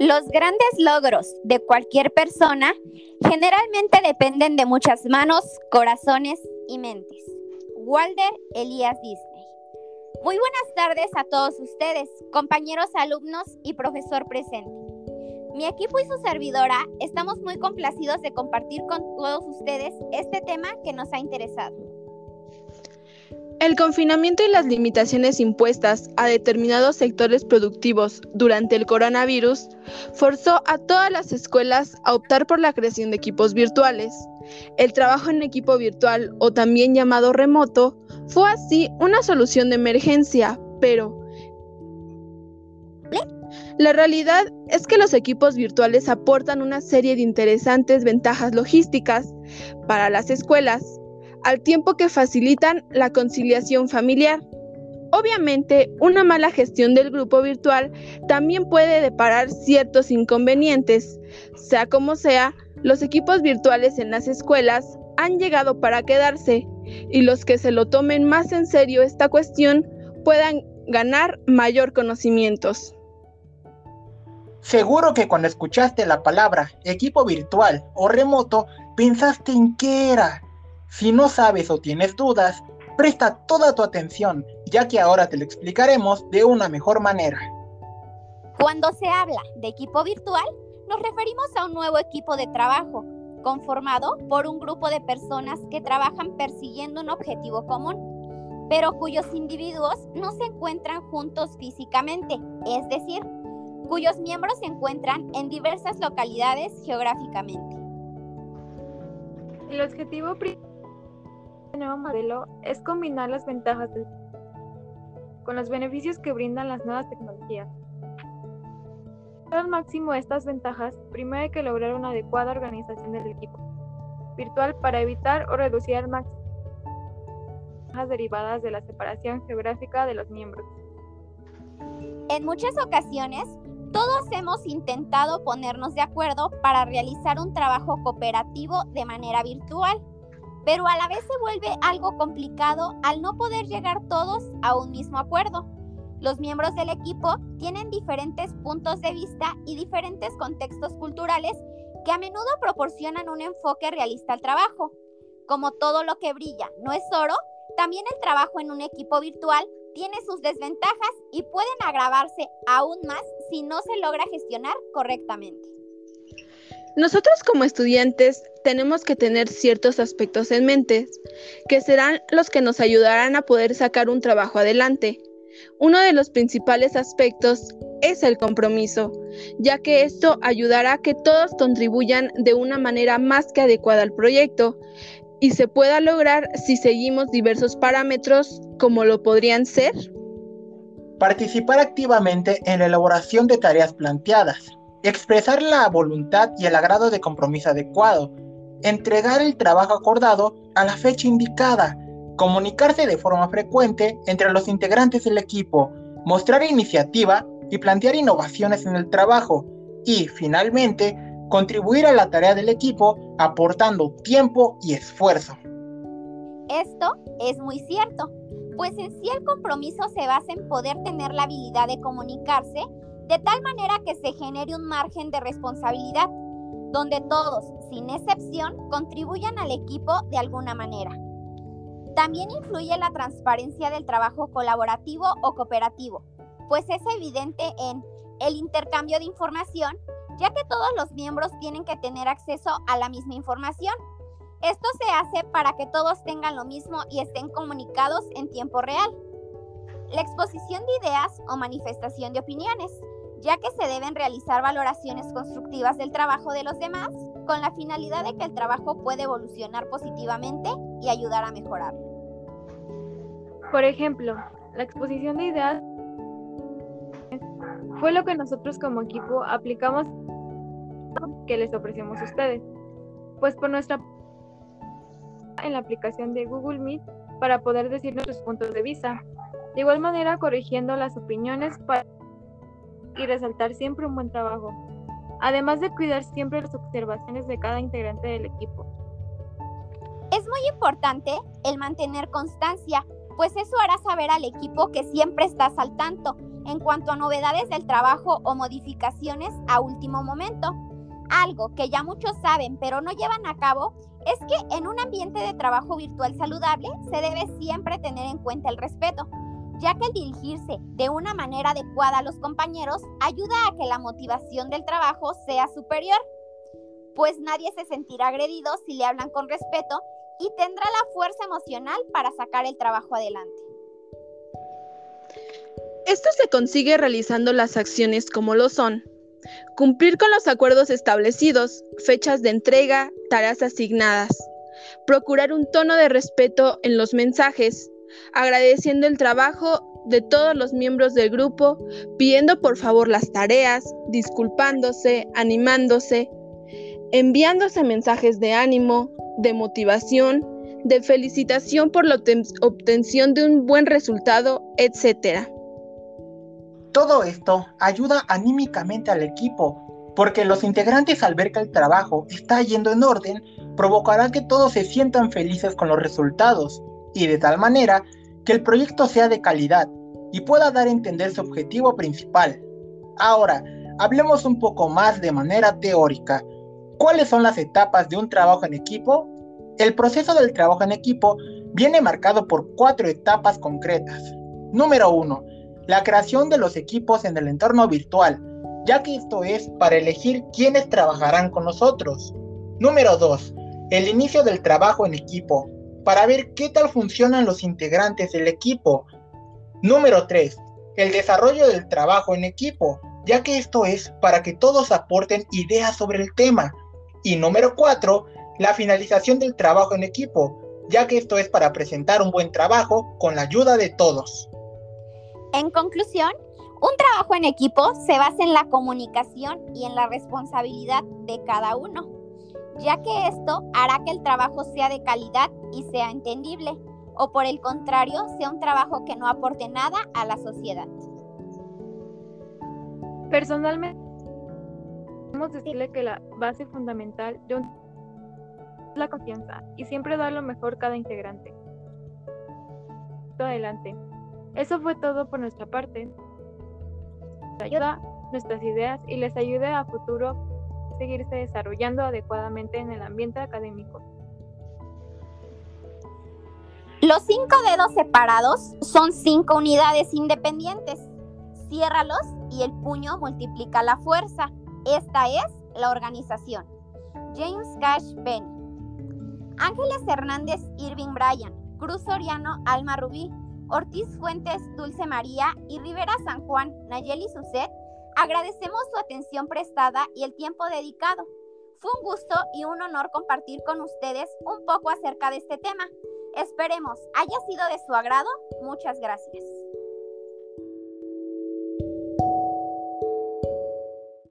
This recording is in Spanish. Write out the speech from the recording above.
Los grandes logros de cualquier persona generalmente dependen de muchas manos, corazones y mentes. Walter Elías Disney. Muy buenas tardes a todos ustedes, compañeros alumnos y profesor presente. Mi equipo y su servidora estamos muy complacidos de compartir con todos ustedes este tema que nos ha interesado. El confinamiento y las limitaciones impuestas a determinados sectores productivos durante el coronavirus forzó a todas las escuelas a optar por la creación de equipos virtuales. El trabajo en equipo virtual o también llamado remoto fue así una solución de emergencia, pero la realidad es que los equipos virtuales aportan una serie de interesantes ventajas logísticas para las escuelas al tiempo que facilitan la conciliación familiar. Obviamente, una mala gestión del grupo virtual también puede deparar ciertos inconvenientes. Sea como sea, los equipos virtuales en las escuelas han llegado para quedarse y los que se lo tomen más en serio esta cuestión puedan ganar mayor conocimientos. Seguro que cuando escuchaste la palabra equipo virtual o remoto, pensaste en qué era si no sabes o tienes dudas, presta toda tu atención, ya que ahora te lo explicaremos de una mejor manera. Cuando se habla de equipo virtual, nos referimos a un nuevo equipo de trabajo, conformado por un grupo de personas que trabajan persiguiendo un objetivo común, pero cuyos individuos no se encuentran juntos físicamente, es decir, cuyos miembros se encuentran en diversas localidades geográficamente. El objetivo principal nuevo modelo es combinar las ventajas del con los beneficios que brindan las nuevas tecnologías. Para al máximo estas ventajas, primero hay que lograr una adecuada organización del equipo virtual para evitar o reducir al máximo las derivadas de la separación geográfica de los miembros. En muchas ocasiones, todos hemos intentado ponernos de acuerdo para realizar un trabajo cooperativo de manera virtual pero a la vez se vuelve algo complicado al no poder llegar todos a un mismo acuerdo. Los miembros del equipo tienen diferentes puntos de vista y diferentes contextos culturales que a menudo proporcionan un enfoque realista al trabajo. Como todo lo que brilla no es oro, también el trabajo en un equipo virtual tiene sus desventajas y pueden agravarse aún más si no se logra gestionar correctamente. Nosotros como estudiantes tenemos que tener ciertos aspectos en mente, que serán los que nos ayudarán a poder sacar un trabajo adelante. Uno de los principales aspectos es el compromiso, ya que esto ayudará a que todos contribuyan de una manera más que adecuada al proyecto y se pueda lograr si seguimos diversos parámetros como lo podrían ser. Participar activamente en la elaboración de tareas planteadas, expresar la voluntad y el agrado de compromiso adecuado, entregar el trabajo acordado a la fecha indicada, comunicarse de forma frecuente entre los integrantes del equipo, mostrar iniciativa y plantear innovaciones en el trabajo y, finalmente, contribuir a la tarea del equipo aportando tiempo y esfuerzo. Esto es muy cierto, pues en sí el compromiso se basa en poder tener la habilidad de comunicarse de tal manera que se genere un margen de responsabilidad, donde todos, sin excepción, contribuyan al equipo de alguna manera. También influye la transparencia del trabajo colaborativo o cooperativo, pues es evidente en el intercambio de información, ya que todos los miembros tienen que tener acceso a la misma información. Esto se hace para que todos tengan lo mismo y estén comunicados en tiempo real. La exposición de ideas o manifestación de opiniones ya que se deben realizar valoraciones constructivas del trabajo de los demás con la finalidad de que el trabajo pueda evolucionar positivamente y ayudar a mejorarlo. Por ejemplo, la exposición de ideas fue lo que nosotros como equipo aplicamos que les ofrecemos a ustedes, pues por nuestra en la aplicación de Google Meet para poder decir nuestros puntos de vista. De igual manera, corrigiendo las opiniones para y resaltar siempre un buen trabajo, además de cuidar siempre las observaciones de cada integrante del equipo. Es muy importante el mantener constancia, pues eso hará saber al equipo que siempre estás al tanto en cuanto a novedades del trabajo o modificaciones a último momento. Algo que ya muchos saben pero no llevan a cabo es que en un ambiente de trabajo virtual saludable se debe siempre tener en cuenta el respeto, ya que el dirigirse de una manera adecuada a los compañeros ayuda a que la motivación del trabajo sea superior, pues nadie se sentirá agredido si le hablan con respeto y tendrá la fuerza emocional para sacar el trabajo adelante. Esto se consigue realizando las acciones como lo son. Cumplir con los acuerdos establecidos, fechas de entrega, tareas asignadas. Procurar un tono de respeto en los mensajes, agradeciendo el trabajo de todos los miembros del grupo, pidiendo por favor las tareas, disculpándose, animándose, enviándose mensajes de ánimo, de motivación, de felicitación por la obtención de un buen resultado, etc. Todo esto ayuda anímicamente al equipo, porque los integrantes al ver que el trabajo está yendo en orden, provocará que todos se sientan felices con los resultados, y de tal manera que el proyecto sea de calidad y pueda dar a entender su objetivo principal. Ahora, hablemos un poco más de manera teórica. ¿Cuáles son las etapas de un trabajo en equipo? El proceso del trabajo en equipo viene marcado por cuatro etapas concretas. Número 1 la creación de los equipos en el entorno virtual, ya que esto es para elegir quiénes trabajarán con nosotros. Número 2. El inicio del trabajo en equipo, para ver qué tal funcionan los integrantes del equipo. Número 3. El desarrollo del trabajo en equipo, ya que esto es para que todos aporten ideas sobre el tema. Y número 4. La finalización del trabajo en equipo, ya que esto es para presentar un buen trabajo con la ayuda de todos. En conclusión, un trabajo en equipo se basa en la comunicación y en la responsabilidad de cada uno, ya que esto hará que el trabajo sea de calidad y sea entendible, o por el contrario, sea un trabajo que no aporte nada a la sociedad. Personalmente, podemos decirle que la base fundamental de un es la confianza y siempre dar lo mejor cada integrante. Adelante. Eso fue todo por nuestra parte. Ayuda nuestras ideas y les ayude a futuro seguirse desarrollando adecuadamente en el ambiente académico. Los cinco dedos separados son cinco unidades independientes. Ciérralos y el puño multiplica la fuerza. Esta es la organización. James Cash Benny. Ángeles Hernández Irving Bryan. Cruz Soriano Alma Rubí. Ortiz Fuentes, Dulce María y Rivera San Juan, Nayeli Suset, agradecemos su atención prestada y el tiempo dedicado. Fue un gusto y un honor compartir con ustedes un poco acerca de este tema. Esperemos haya sido de su agrado. Muchas gracias.